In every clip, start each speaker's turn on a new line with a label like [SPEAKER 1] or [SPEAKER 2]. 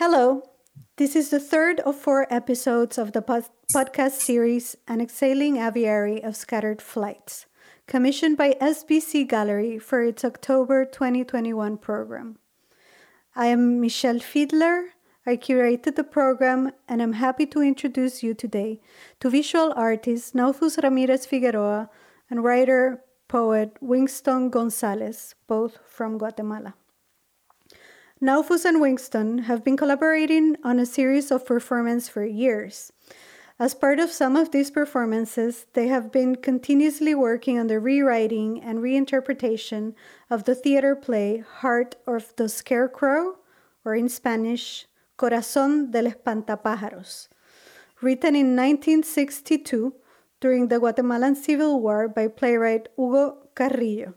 [SPEAKER 1] Hello. This is the third of four episodes of the pod- podcast series An Exhaling Aviary of Scattered Flights, commissioned by SBC Gallery for its October 2021 program. I am Michele Fiedler. I curated the program and I'm happy to introduce you today to visual artist Naufus Ramirez Figueroa and writer poet Wingston Gonzalez, both from Guatemala. Naufus and Wingston have been collaborating on a series of performances for years. As part of some of these performances, they have been continuously working on the rewriting and reinterpretation of the theater play Heart of the Scarecrow, or in Spanish, Corazón del Espantapájaros, written in 1962 during the Guatemalan Civil War by playwright Hugo Carrillo.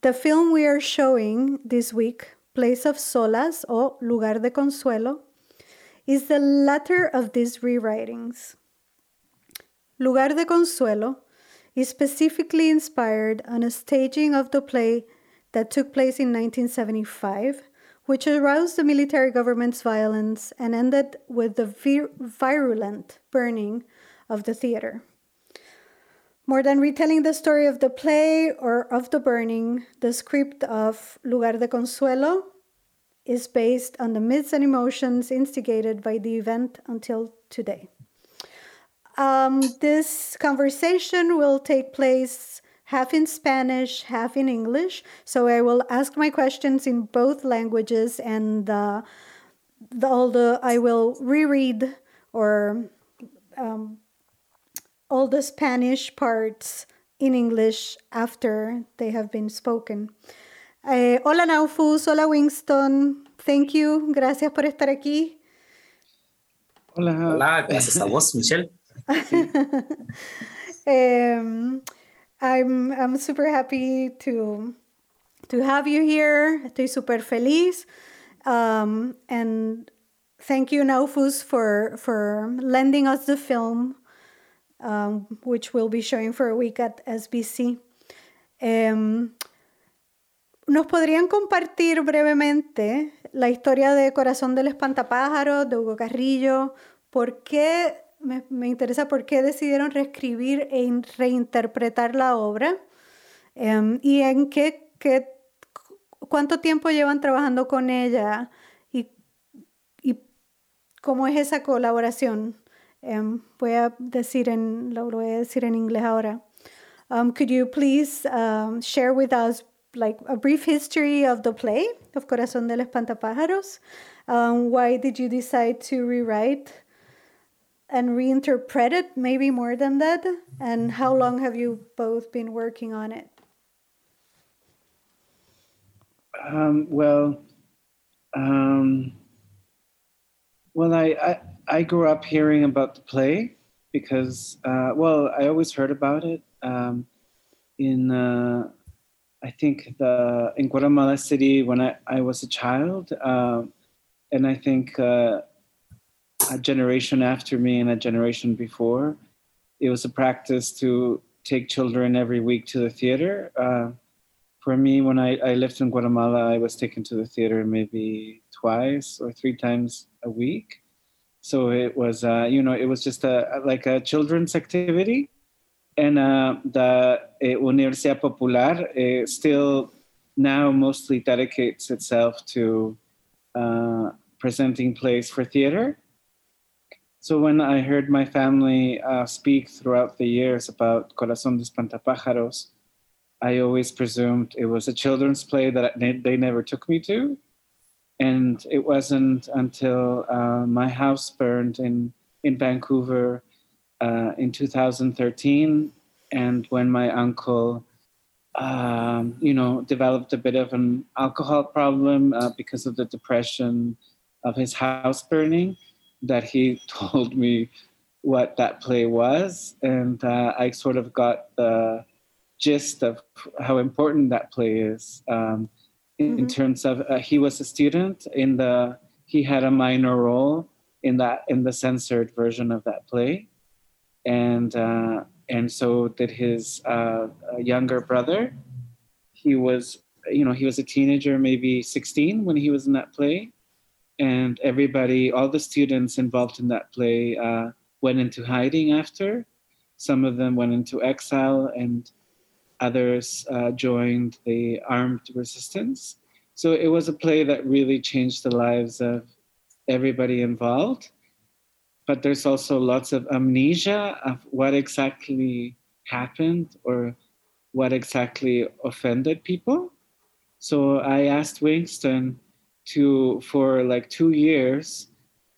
[SPEAKER 1] The film we are showing this week Place of Solace o Lugar de Consuelo, is the latter of these rewritings. Lugar de Consuelo is specifically inspired on a staging of the play that took place in 1975, which aroused the military government's violence and ended with the vir- virulent burning of the theater. More than retelling the story of the play or of the burning, the script of Lugar de Consuelo is based on the myths and emotions instigated by the event until today. Um, this conversation will take place half in Spanish, half in English. So I will ask my questions in both languages, and uh, the, all the I will reread or um, all the Spanish parts in English after they have been spoken. Eh, hola Naufus, hola Wingston, thank you, gracias por estar aquí.
[SPEAKER 2] Hola.
[SPEAKER 3] Hola, gracias a vos, Michele.
[SPEAKER 1] um, I'm, I'm super happy to, to have you here. Estoy super feliz. Um, and thank you, Naufus, for, for lending us the film um, which we'll be showing for a week at SBC. Um, ¿Nos podrían compartir brevemente la historia de Corazón del Espantapájaro de Hugo Carrillo? ¿Por qué, me, me interesa por qué decidieron reescribir e reinterpretar la obra? Um, ¿Y en qué, qué, cuánto tiempo llevan trabajando con ella? ¿Y, y cómo es esa colaboración? Um, voy a decir en, lo voy a decir en inglés ahora. Um, could you please um, share with us like a brief history of the play of Corazón del Espantapájaros? Um, why did you decide to rewrite and reinterpret it, maybe more than that? And how long have you both been working on it?
[SPEAKER 2] Um, well, um, well, I, I, I grew up hearing about the play because, uh, well, I always heard about it um, in, uh, I think, the in Guatemala City when I, I was a child. Um, and I think uh, a generation after me and a generation before, it was a practice to take children every week to the theater. Uh, for me, when I, I lived in Guatemala, I was taken to the theater maybe twice or three times a week so it was uh, you know it was just a like a children's activity and uh, the uh, Universidad Popular uh, still now mostly dedicates itself to uh, presenting plays for theater. So when I heard my family uh, speak throughout the years about Corazón de Espantapájaros, I always presumed it was a children's play that they never took me to. And it wasn't until uh, my house burned in in Vancouver uh, in 2013, and when my uncle, um, you know, developed a bit of an alcohol problem uh, because of the depression of his house burning, that he told me what that play was, and uh, I sort of got the gist of how important that play is. Um, mm-hmm. in terms of uh, he was a student in the he had a minor role in that in the censored version of that play and uh, and so did his uh, younger brother he was you know he was a teenager maybe 16 when he was in that play and everybody, all the students involved in that play, uh, went into hiding after. Some of them went into exile, and others uh, joined the armed resistance. So it was a play that really changed the lives of everybody involved. But there's also lots of amnesia of what exactly happened or what exactly offended people. So I asked Wingston to, for like two years,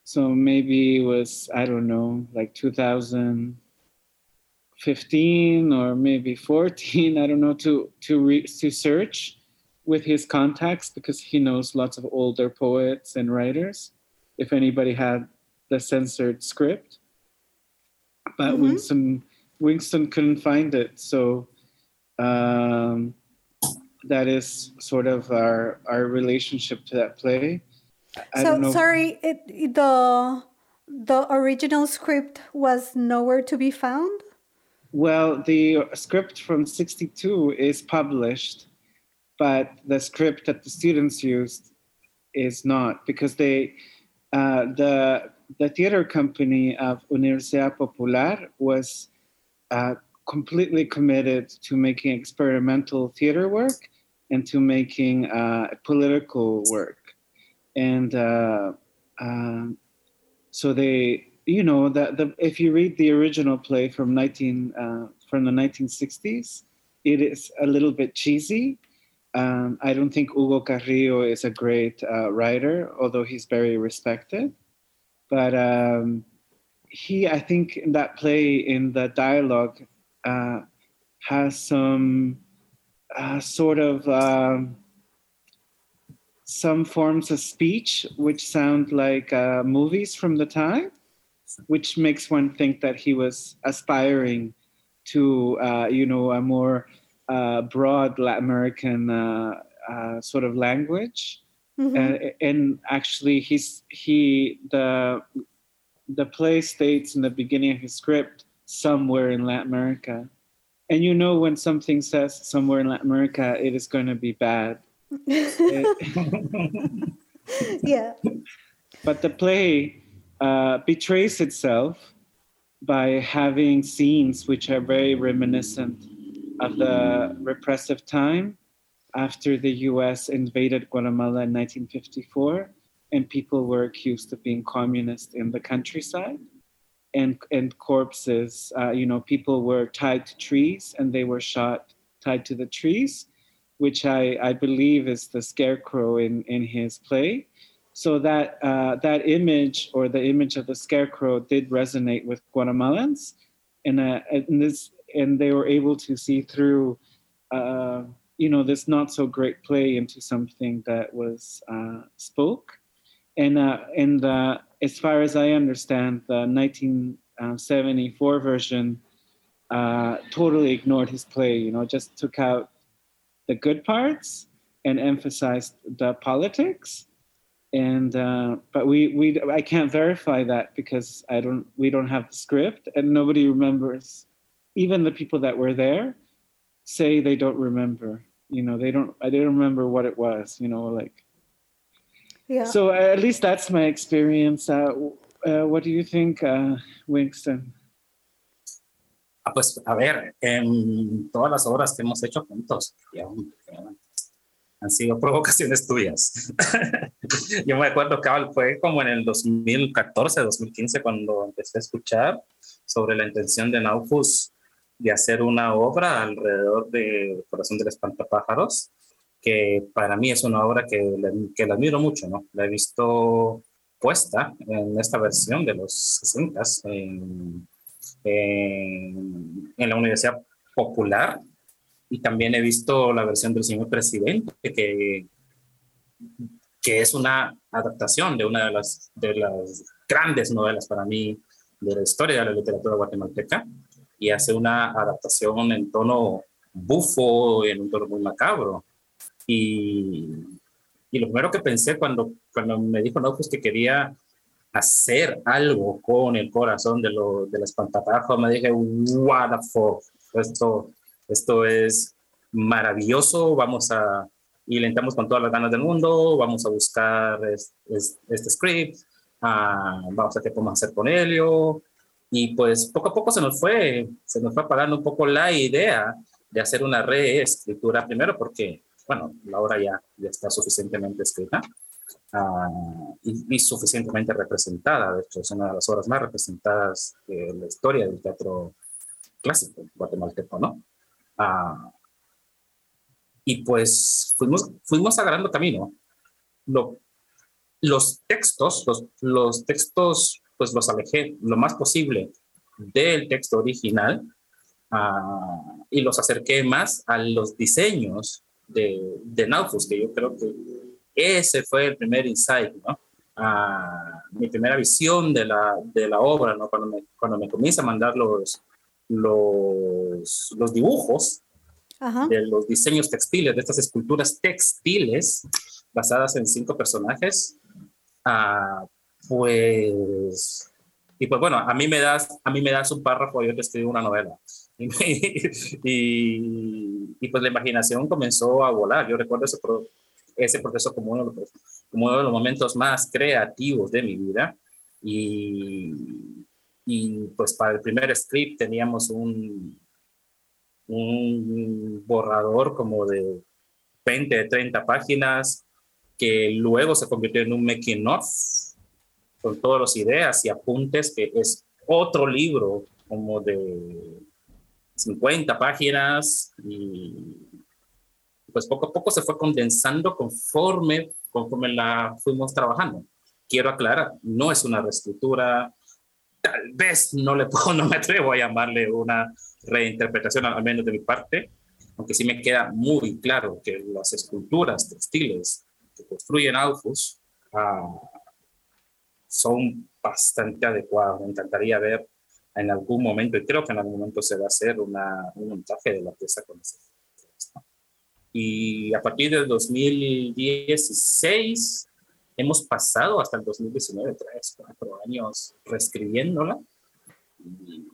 [SPEAKER 2] so maybe it was, I don't know, like 2015 or maybe 14, I don't know, to, to, re, to search with his contacts because he knows lots of older poets and writers if anybody had the censored script. But mm-hmm. wingston wingston couldn't find it. So um, that is sort of our our relationship to that play.
[SPEAKER 1] I so sorry it, the the original script was nowhere to be found?
[SPEAKER 2] Well the script from 62 is published but the script that the students used is not because they uh, the the theater company of Universidad Popular was uh, completely committed to making experimental theater work and to making uh, political work and uh, um, so they you know that the, if you read the original play from 19 uh, from the 1960s it is a little bit cheesy um, I don't think Hugo Carrillo is a great uh, writer, although he's very respected. But um, he, I think, in that play, in the dialogue, uh, has some uh, sort of um, some forms of speech which sound like uh, movies from the time, which makes one think that he was aspiring to, uh, you know, a more uh, broad Latin American uh, sort of language, mm-hmm. and, and actually he's he the the play states in the beginning of his script somewhere in Latin America, and you know when something says somewhere in Latin America, it is going to be bad.
[SPEAKER 1] yeah.
[SPEAKER 2] But the play uh, betrays itself by having scenes which are very reminiscent of the repressive time after the US invaded Guatemala in 1954 and people were accused of being communist in the countryside and and corpses uh, you know people were tied to trees and they were shot tied to the trees which I, I believe is the scarecrow in, in his play. So that uh, that image or the image of the scarecrow did resonate with Guatemalans and, uh, and this and they were able to see through uh, you know this not so great play into something that was uh, spoke. And uh, and uh, as far as i understand the 1974 version uh, totally ignored his play you know just took out the good parts and emphasized the politics. And uh, but we we I can't verify that because I don't we don't have the script and nobody remembers even the people that were there say they don't remember you know they don't i don't remember what it was you know like. Yeah. So uh, at least that's my experience. Uh, uh, what do you think uh, wingston?
[SPEAKER 3] Ah, pues a ver en todas las obras que hemos hecho juntos y aún, han sido provocaciones tuyas. Yo me acuerdo que fue como en el 2014, 2015 cuando empecé a escuchar sobre la intención de Naufus de hacer una obra alrededor de Corazón del Espantapájaros, que para mí es una obra que, que la admiro mucho, ¿no? La he visto puesta en esta versión de los 60 en, en, la Universidad Popular y también he visto la versión del señor presidente, que, que es una adaptación de una de las, de las grandes novelas para mí de la historia de la literatura guatemalteca y hace una adaptación en tono bufo, en un tono muy macabro. Y, y lo primero que pensé cuando, cuando me dijo no, pues que quería hacer algo con el corazón de, lo, de las me dije, what the fuck, esto, esto es maravilloso, vamos a, y le entramos con todas las ganas del mundo, vamos a buscar este script, ah, vamos a ver qué podemos hacer con Helio, y pues poco a poco se nos fue, se nos fue apagando un poco la idea de hacer una reescritura, primero porque, bueno, la obra ya, ya está suficientemente escrita uh, y, y, suficientemente representada, de hecho es una de las obras más representadas de la historia del teatro clásico guatemalteco, ¿no? Uh, y pues fuimos, fuimos agarrando camino. Lo, los textos, los, los textos, pues los alejé lo más posible del texto original uh, y los acerqué más a los diseños de, de Naufus, que yo creo que ese fue el primer insight, ¿no? Uh, mi primera visión de la, de la obra, ¿no? Cuando me, cuando me comienza a mandar los, los, los dibujos, de los diseños textiles, de estas esculturas textiles basadas en cinco personajes, uh, pues, y pues bueno, a mí me das, a mí me das un párrafo yo te escribo una novela. Y, y, pues la imaginación comenzó a volar. Yo recuerdo ese, ese proceso como uno, como uno de los momentos más creativos de mi vida. Y, y pues para el primer script teníamos un, un borrador como de 20, 30 páginas que luego se convirtió en un making of con todas las ideas y apuntes que es otro libro como de 50 páginas y pues poco a poco se fue condensando conforme, conforme la fuimos trabajando. Quiero aclarar, no es una reescritura, tal vez no le puedo, no me atrevo a llamarle una reinterpretación, al menos de mi parte, aunque sí me queda muy claro que las esculturas textiles que construyen Alfus uh, son bastante adecuadas. Me encantaría ver en algún momento, y creo que en algún momento se va a hacer una, un montaje de la pieza con ese. Y a partir del 2016 hemos pasado hasta el 2019, tres, cuatro años reescribiéndola. Y,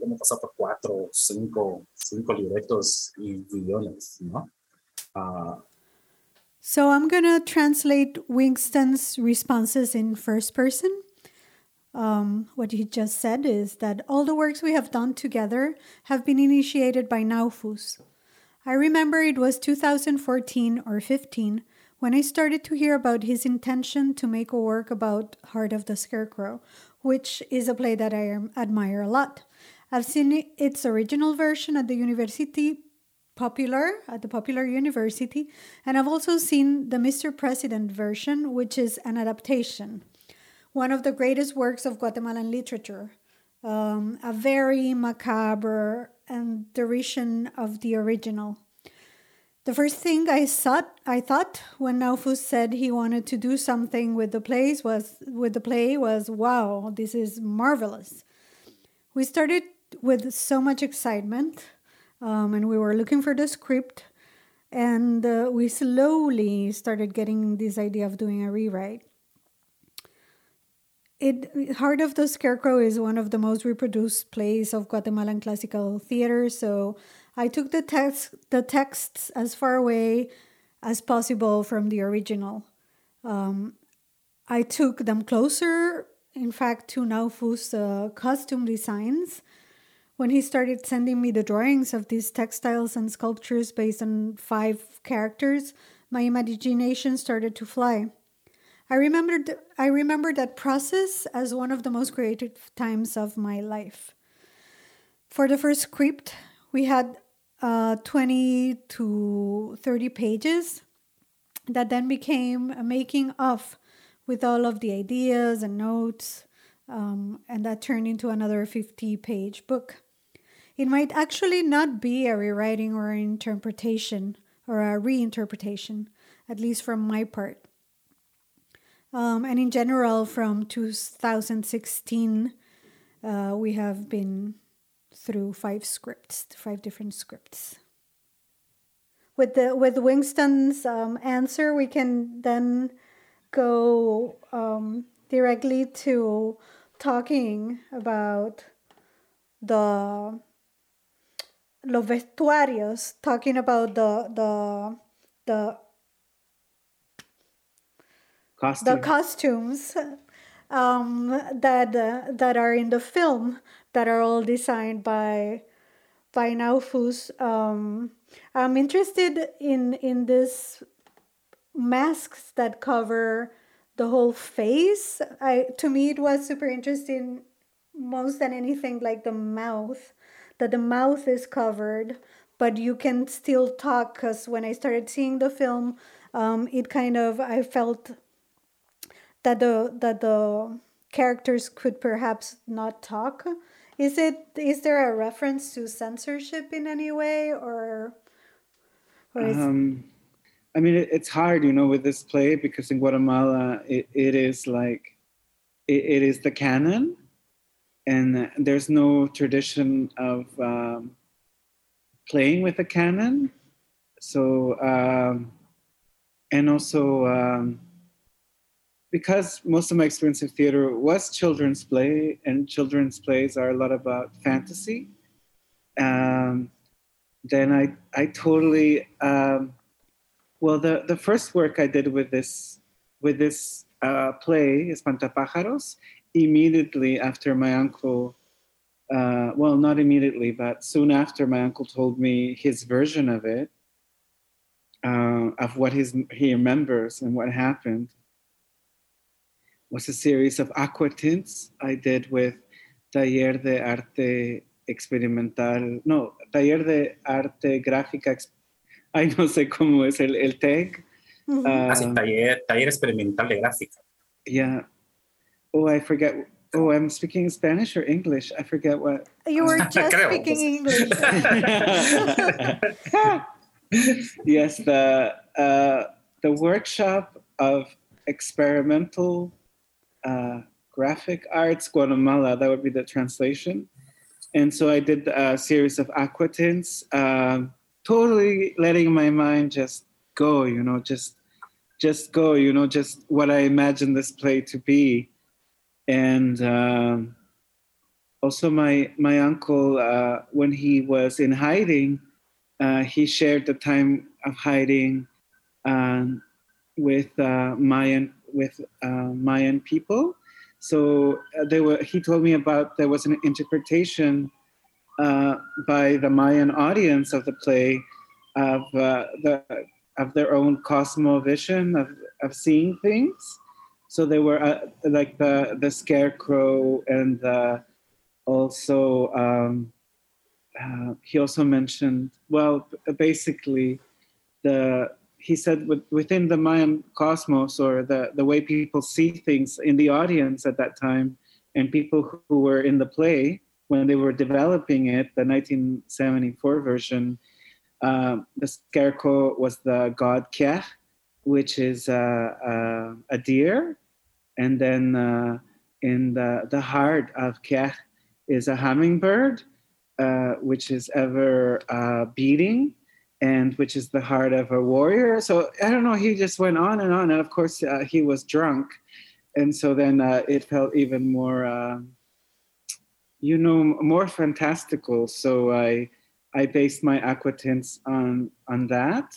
[SPEAKER 3] hemos pasado por cuatro, cinco, cinco libretos y guiones, ¿no? Uh,
[SPEAKER 1] so I'm going to translate Wingston's responses in first person. Um, what he just said is that all the works we have done together have been initiated by Naufus. I remember it was 2014 or 15 when I started to hear about his intention to make a work about Heart of the Scarecrow, which is a play that I admire a lot. I've seen its original version at the University Popular, at the Popular University, and I've also seen the Mr. President version, which is an adaptation one of the greatest works of Guatemalan literature, um, a very macabre and derision of the original. The first thing I thought, I thought when Naufus said he wanted to do something with the plays was with the play was, wow, this is marvelous. We started with so much excitement, um, and we were looking for the script, and uh, we slowly started getting this idea of doing a rewrite it Heart of the Scarecrow is one of the most reproduced plays of Guatemalan classical theater, so I took the text the texts as far away as possible from the original. Um, I took them closer, in fact, to Naufus' uh, costume designs. When he started sending me the drawings of these textiles and sculptures based on five characters, my imagination started to fly. I remembered I remember that process as one of the most creative times of my life. For the first script, we had uh, 20 to 30 pages that then became a making of with all of the ideas and notes, um, and that turned into another 50 page book. It might actually not be a rewriting or an interpretation or a reinterpretation, at least from my part. Um, and in general, from 2016, uh, we have been through five scripts, five different scripts. With the with Wingston's um, answer, we can then go um, directly to talking about the los vestuarios, talking about the the the
[SPEAKER 2] costume.
[SPEAKER 1] the costumes um, that uh, that are in the film that are all designed by by Naufus. Um, I'm interested in in this masks that cover the whole face. I to me it was super interesting most than anything like the mouth that the mouth is covered but you can still talk because when I started seeing the film um, it kind of I felt that the that the characters could perhaps not talk. Is it is there a reference to censorship in any way or
[SPEAKER 2] um, I mean it, it's hard, you know, with this play because in Guatemala it, it is like it, it is the canon and there's no tradition of um, playing with a canon. So um, and also um, because most of my experience in theater was children's play, and children's plays are a lot about fantasy. Um, then I I totally um, well the the first work I did with this with this uh, play Espantapájaros immediately after my uncle. Uh, well, not immediately, but soon after, my uncle told me his version of it, uh, of what his, he remembers and what happened was a series of aqua tints I did with Taller de Arte Experimental, no, Taller de Arte Gráfica, ay, no sé cómo es el, el tag.
[SPEAKER 3] Mm-hmm. Uh, ah, sí, taller, taller Experimental de Gráfica.
[SPEAKER 2] Yeah. Oh, I forget. Oh, I'm speaking Spanish or English. I forget what.
[SPEAKER 1] You were just speaking English.
[SPEAKER 2] yes, the uh, the workshop of experimental uh, graphic arts Guatemala. That would be the translation. And so I did a series of aquatints, uh, totally letting my mind just go, you know, just just go, you know, just what I imagined this play to be. And um, also, my my uncle, uh, when he was in hiding, uh, he shared the time of hiding um, with uh, Mayan with uh, Mayan people. So uh, there were, he told me about there was an interpretation uh, by the Mayan audience of the play of the of their own cosmovision of, of seeing things. So they were uh, like the the scarecrow and the, also um, uh, he also mentioned well basically the he said within the Mayan cosmos or the, the way people see things in the audience at that time and people who were in the play when they were developing it, the 1974 version, uh, the scarecrow was the god Keh, which is uh, uh, a deer. And then uh, in the, the heart of Keh is a hummingbird, uh, which is ever uh, beating and which is the heart of a warrior. So I don't know. He just went on and on, and of course uh, he was drunk, and so then uh, it felt even more, uh, you know, more fantastical. So I I based my aquatints on on that,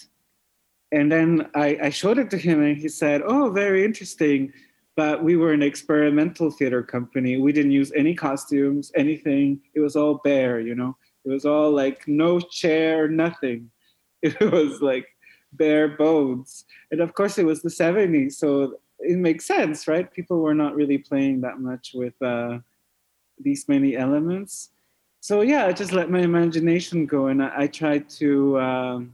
[SPEAKER 2] and then I, I showed it to him, and he said, "Oh, very interesting." But we were an experimental theater company. We didn't use any costumes, anything. It was all bare, you know. It was all like no chair, nothing it was like bare bones. And of course, it was the 70s, so it makes sense, right? People were not really playing that much with uh, these many elements. So yeah, I just let my imagination go, and I, I tried to, um,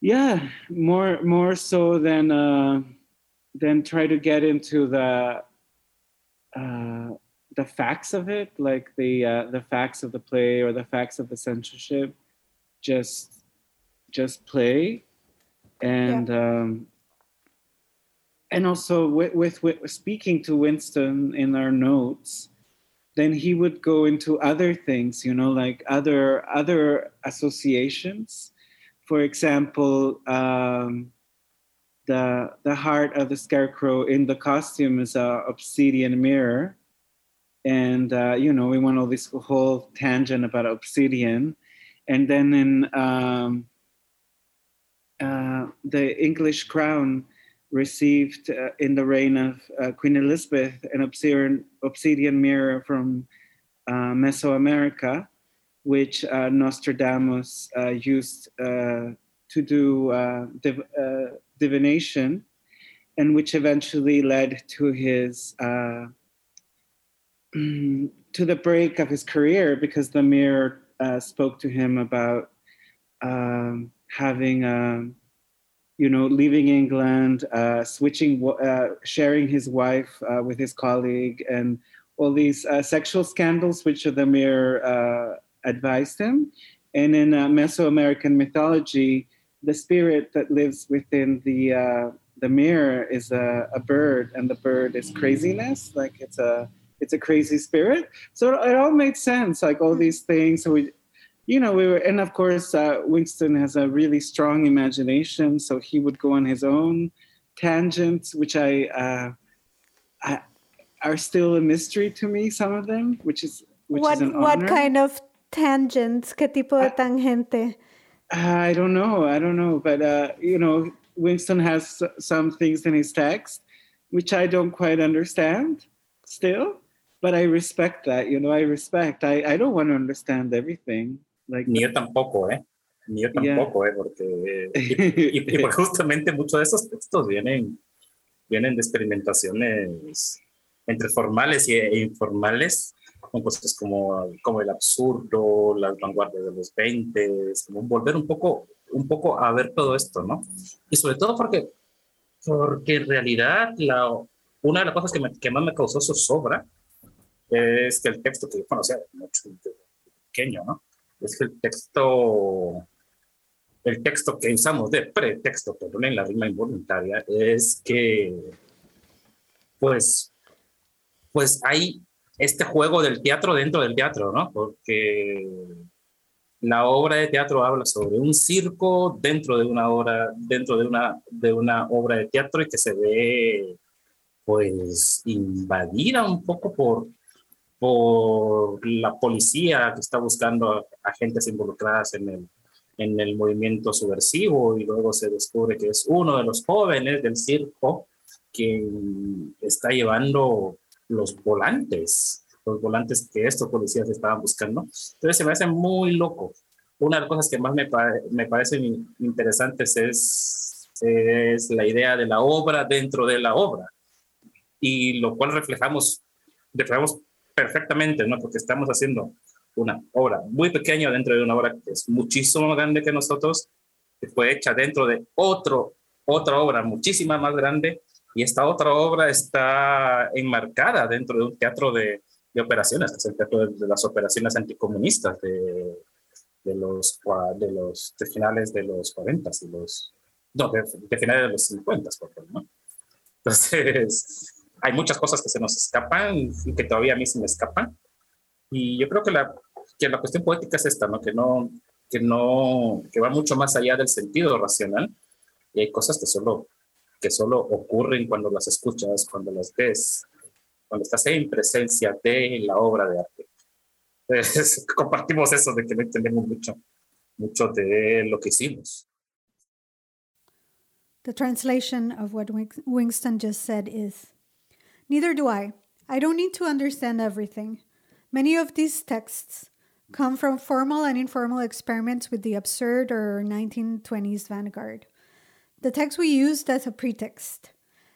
[SPEAKER 2] yeah, more more so than uh, than try to get into the uh, the facts of it, like the uh, the facts of the play or the facts of the censorship. Just just play. And yeah. um, and also with, with, with speaking to Wingston in our notes then he would go into other things you know like other other associations. For example um, the the heart of the scarecrow in the costume is a obsidian mirror. And uh, you know we went all this whole tangent about obsidian. And then in um, uh, the English crown, received uh, in the reign of uh, Queen Elizabeth an obsidian, obsidian mirror from uh, Mesoamerica, which uh, Nostradamus used to do div- divination, and which eventually led to his to the break of his career because the mirror spoke to him about um, having. Um, you know, leaving England, uh, switching, uh, sharing his wife uh, with his colleague, and all these uh, sexual scandals which the mirror uh, advised him. And in uh, Mesoamerican mythology, the spirit that lives within the the mirror is a, a bird, and the bird is craziness, like it's a it's a crazy spirit. So it all made sense, like all these things. So we you know, we were, and of course, uh, Wingston has a really strong imagination, so he would go on his own tangents, which I, uh, I are still a mystery to me. Some of them, which is which
[SPEAKER 1] what
[SPEAKER 2] is an
[SPEAKER 1] what
[SPEAKER 2] honor.
[SPEAKER 1] kind of tangents? ¿Qué tipo de tangente?
[SPEAKER 2] I don't know. I don't know, but uh, you know, Wingston has some things in his text which I don't quite understand still, but I respect that. You know, I respect. I I don't want to understand everything. Like,
[SPEAKER 3] Ni yo tampoco, ¿eh? Ni yo tampoco, ¿eh? Porque, y, y, y justamente muchos de esos textos vienen, vienen de experimentaciones entre formales e informales, con cosas como, como el absurdo, las vanguardias de los 20, como volver un poco, un poco a ver todo esto, ¿no? Y sobre todo porque, porque en realidad la, una de las cosas que, me, que más me causó zozobra es que el texto que yo conocía mucho pequeño, ¿no? es que el texto, el texto que usamos de pretexto, perdón, en la rima involuntaria, es que, pues, pues hay este juego del teatro dentro del teatro, ¿no? Porque la obra de teatro habla sobre un circo dentro de una obra, dentro de una, de una obra de teatro y que se ve, pues, invadida un poco por por la policía que está buscando agentes involucradas en el, en el movimiento subversivo y luego se descubre que es uno de los jóvenes del circo quien está llevando los volantes, los volantes que estos policías estaban buscando. Entonces se me hace muy loco. Una de las cosas que más me, me parecen interesantes es, es la idea de la obra dentro de la obra y lo cual reflejamos, reflejamos perfectamente, ¿no? Porque estamos haciendo una obra muy pequeña dentro de una obra que es muchísimo más grande que nosotros, que fue hecha dentro de otro, otra obra muchísima más grande, y esta otra obra está enmarcada dentro de un teatro de, de operaciones, es el teatro de, de las operaciones anticomunistas de, de los, de los de finales de los 40 y los no, de, finales de los 50, por favor, ¿no? Entonces, hay muchas cosas que se nos escapan y que todavía a mí se me escapan. Y yo creo que la, que la cuestión poética es esta, ¿no? Que, no, que, no, que va mucho más allá del sentido racional. Y hay cosas que solo, que solo ocurren cuando las escuchas, cuando las ves, cuando estás en presencia de la obra de arte. Entonces, compartimos eso de que no entendemos mucho, mucho de lo que hicimos.
[SPEAKER 1] The translation of what Winston just said is Neither do I. I don't need to understand everything. Many of these texts come from formal and informal experiments with the absurd or 1920s vanguard. The text we used as a pretext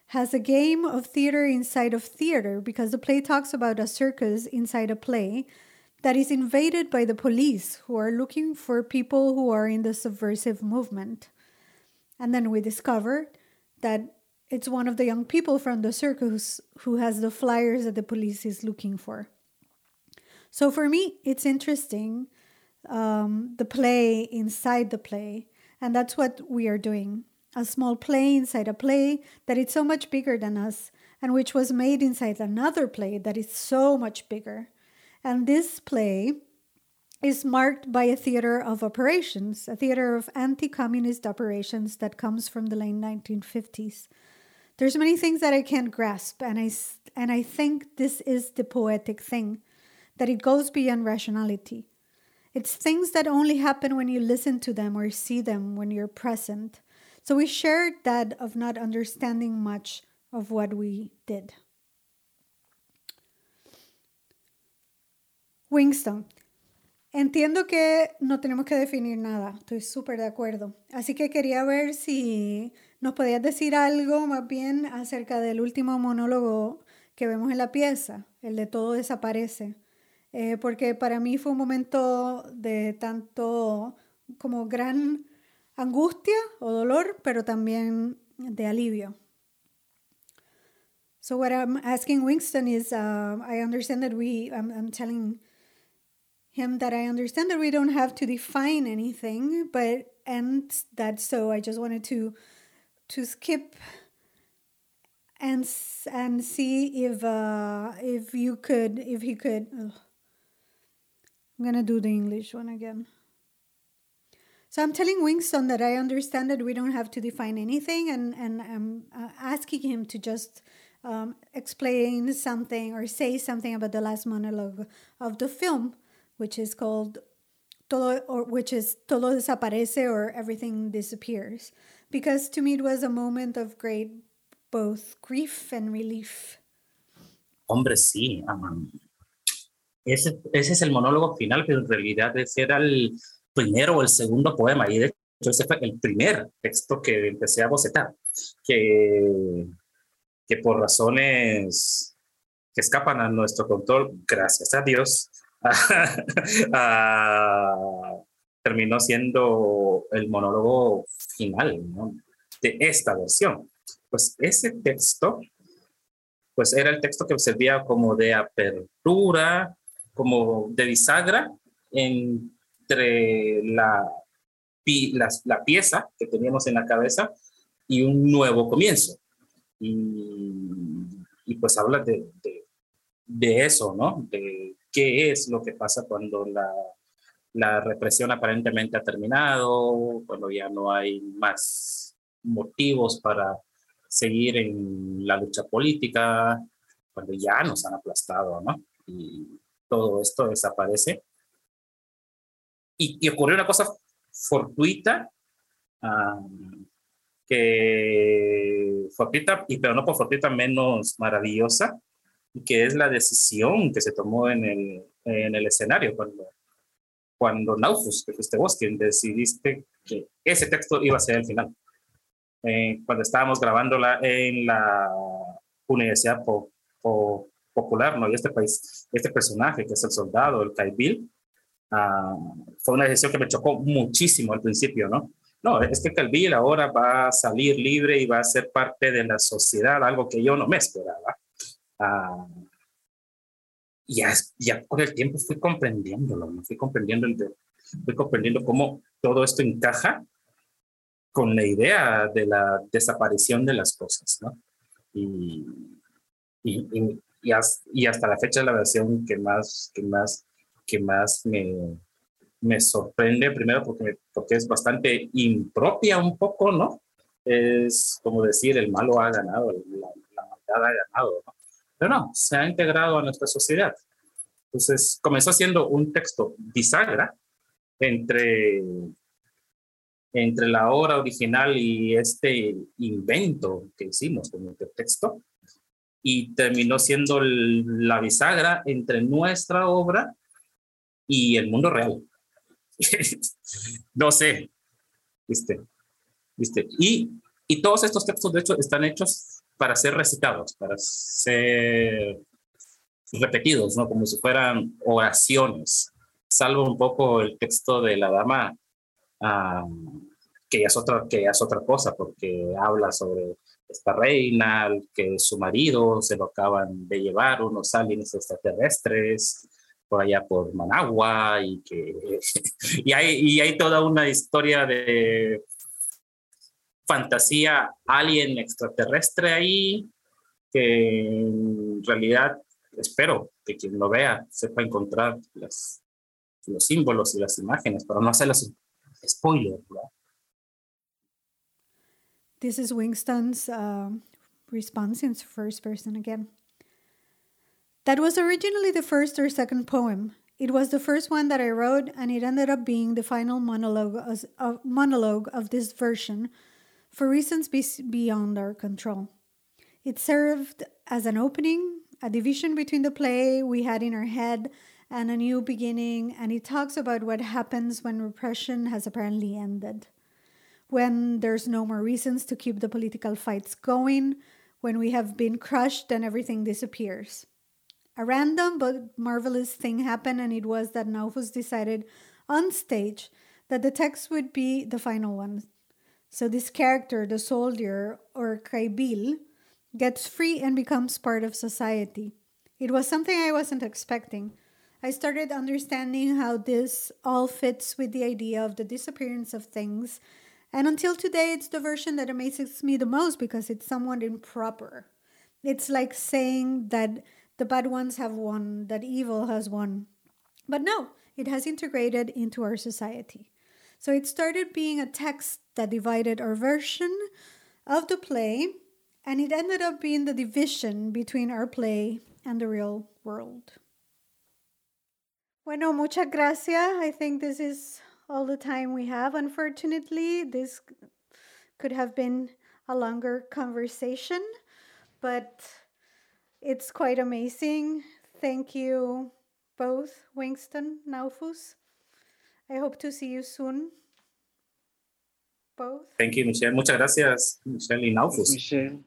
[SPEAKER 1] has a game of theater inside of theater because the play talks about a circus inside a play that is invaded by the police who are looking for people who are in the subversive movement. And then we discover that it's one of the young people from the circus who has the flyers that the police is looking for. So for me, it's interesting um, the play inside the play, and that's what we are doing. A small play inside a play that is so much bigger than us, and which was made inside another play that is so much bigger. And this play is marked by a theater of operations, a theater of anti communist operations that comes from the late 1950s. There's many things that I can't grasp, and I, and I think this is the poetic thing that it goes beyond rationality. It's things that only happen when you listen to them or see them when you're present. So we shared that of not understanding much of what we did. Winston. Entiendo que no tenemos que definir nada, estoy súper de acuerdo. Así que quería ver si nos podías decir algo más bien acerca del último monólogo que vemos en la pieza, el de todo desaparece. Eh, porque para mí fue un momento de tanto como gran angustia o dolor, pero también de alivio. So what I'm asking Wingston is, uh, I understand that we, I'm, I'm telling him that I understand that we don't have to define anything, but and that so I just wanted to to skip and and see if uh if you could if he could ugh. I'm gonna do the English one again. So I'm telling Wingston that I understand that we don't have to define anything, and and I'm uh, asking him to just um, explain something or say something about the last monologue of the film, which is called todo, or which is todo desaparece or everything disappears, because to me it was a moment of great both grief and relief.
[SPEAKER 3] Hombre, sí. Um, ese, ese es el monólogo final, pero en realidad ese era el primero o el segundo poema. Y de hecho, ese fue el primer texto que empecé a bocetar, que, que por razones que escapan a nuestro control, gracias a Dios, terminó siendo el monólogo final ¿no? de esta versión. Pues ese texto, pues era el texto que servía como de apertura, como de bisagra entre la, la, la pieza que teníamos en la cabeza y un nuevo comienzo. Y, y pues habla de, de, de, eso, ¿no? De qué es lo que pasa cuando la, la represión aparentemente ha terminado, cuando ya no hay más motivos para seguir en la lucha política, cuando ya nos han aplastado, ¿no? Y todo esto desaparece. Y, y ocurrió una cosa fortuita, um, que fortuita, y pero no por fortuita menos maravillosa, que es la decisión que se tomó en el, en el escenario cuando, cuando Naufus, que fuiste vos quien decidiste que ese texto iba a ser el final. Eh, cuando estábamos grabándola en la Universidad po, po, Popular, ¿no? Y este país, este personaje que es el soldado, el Kaibil, uh, fue una decisión que me chocó muchísimo al principio, ¿no? No, es que Calvil ahora va a salir libre y va a ser parte de la sociedad, algo que yo no me esperaba. Uh, ya, ya con el tiempo fui comprendiéndolo, ¿no? fui comprendiendo, el de, fui comprendiendo cómo todo esto encaja con la idea de la desaparición de las cosas, ¿no? Y, y, y, y, hasta la fecha la versión que más, que más, que más me, me sorprende, primero porque, porque es bastante impropia un poco, ¿no? Es como decir, el malo ha ganado, la, la maldad ha ganado, ¿no? Pero no, se ha integrado a nuestra sociedad. Entonces, comenzó siendo un texto bisagra entre entre la obra original y este invento que hicimos con el texto y terminó siendo la bisagra entre nuestra obra y el mundo real. no sé, ¿viste? ¿Viste? Y, y todos estos textos, de hecho, están hechos para ser recitados, para ser repetidos, ¿no? Como si fueran oraciones, salvo un poco el texto de la dama que, ya es otra, que es otra cosa, porque habla sobre esta reina, que su marido se lo acaban de llevar unos aliens extraterrestres por allá por Managua y que y hay, y hay toda una historia de fantasía alien extraterrestre ahí que en realidad espero que quien lo vea sepa encontrar las, los símbolos y las imágenes para no hacerlas spoiler. ¿verdad?
[SPEAKER 1] This is Winston's uh, response in first person again. That was originally the first or second poem. It was the first one that I wrote, and it ended up being the final monologue of, monologue of this version for reasons be- beyond our control. It served as an opening, a division between the play we had in our head and a new beginning, and it talks about what happens when repression has apparently ended. When there's no more reasons to keep the political fights going, when we have been crushed and everything disappears. A random but marvelous thing happened, and it was that Naufus decided on stage that the text would be the final one. So this character, the soldier or Kaibil, gets free and becomes part of society. It was something I wasn't expecting. I started understanding how this all fits with the idea of the disappearance of things, and until today, it's the version that amazes me the most because it's somewhat improper. It's like saying that the bad ones have won, that evil has won. But no, it has integrated into our society. So it started being a text that divided our version of the play, and it ended up being the division between our play and the real world. Bueno, muchas gracias. I think this is all the time we have. Unfortunately, this could have been a longer conversation, but it's quite amazing. Thank you both, Wingston, Naufus. I hope to see you soon. Both.
[SPEAKER 3] Thank you, Michele. Muchas gracias, Michele y Naufus.
[SPEAKER 2] Michele.